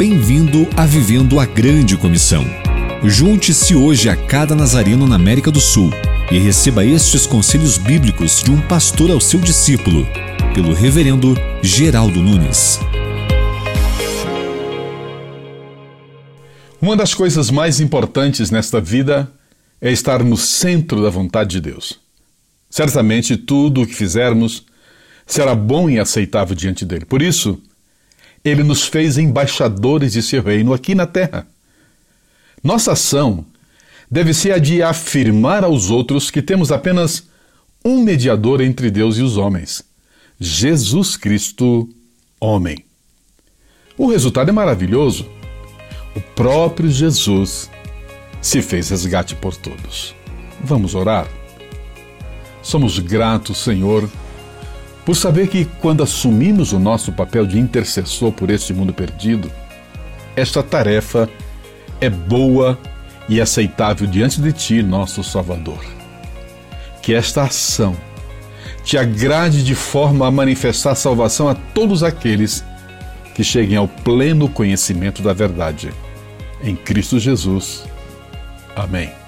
bem-vindo a Vivendo a Grande Comissão. Junte-se hoje a cada nazareno na América do Sul e receba estes conselhos bíblicos de um pastor ao seu discípulo, pelo Reverendo Geraldo Nunes. Uma das coisas mais importantes nesta vida é estar no centro da vontade de Deus. Certamente tudo o que fizermos será bom e aceitável diante dele. Por isso, ele nos fez embaixadores de seu reino aqui na terra. Nossa ação deve ser a de afirmar aos outros que temos apenas um mediador entre Deus e os homens: Jesus Cristo, homem. O resultado é maravilhoso. O próprio Jesus se fez resgate por todos. Vamos orar? Somos gratos, Senhor por saber que, quando assumimos o nosso papel de intercessor por este mundo perdido, esta tarefa é boa e aceitável diante de Ti, nosso Salvador. Que esta ação te agrade de forma a manifestar salvação a todos aqueles que cheguem ao pleno conhecimento da verdade. Em Cristo Jesus. Amém.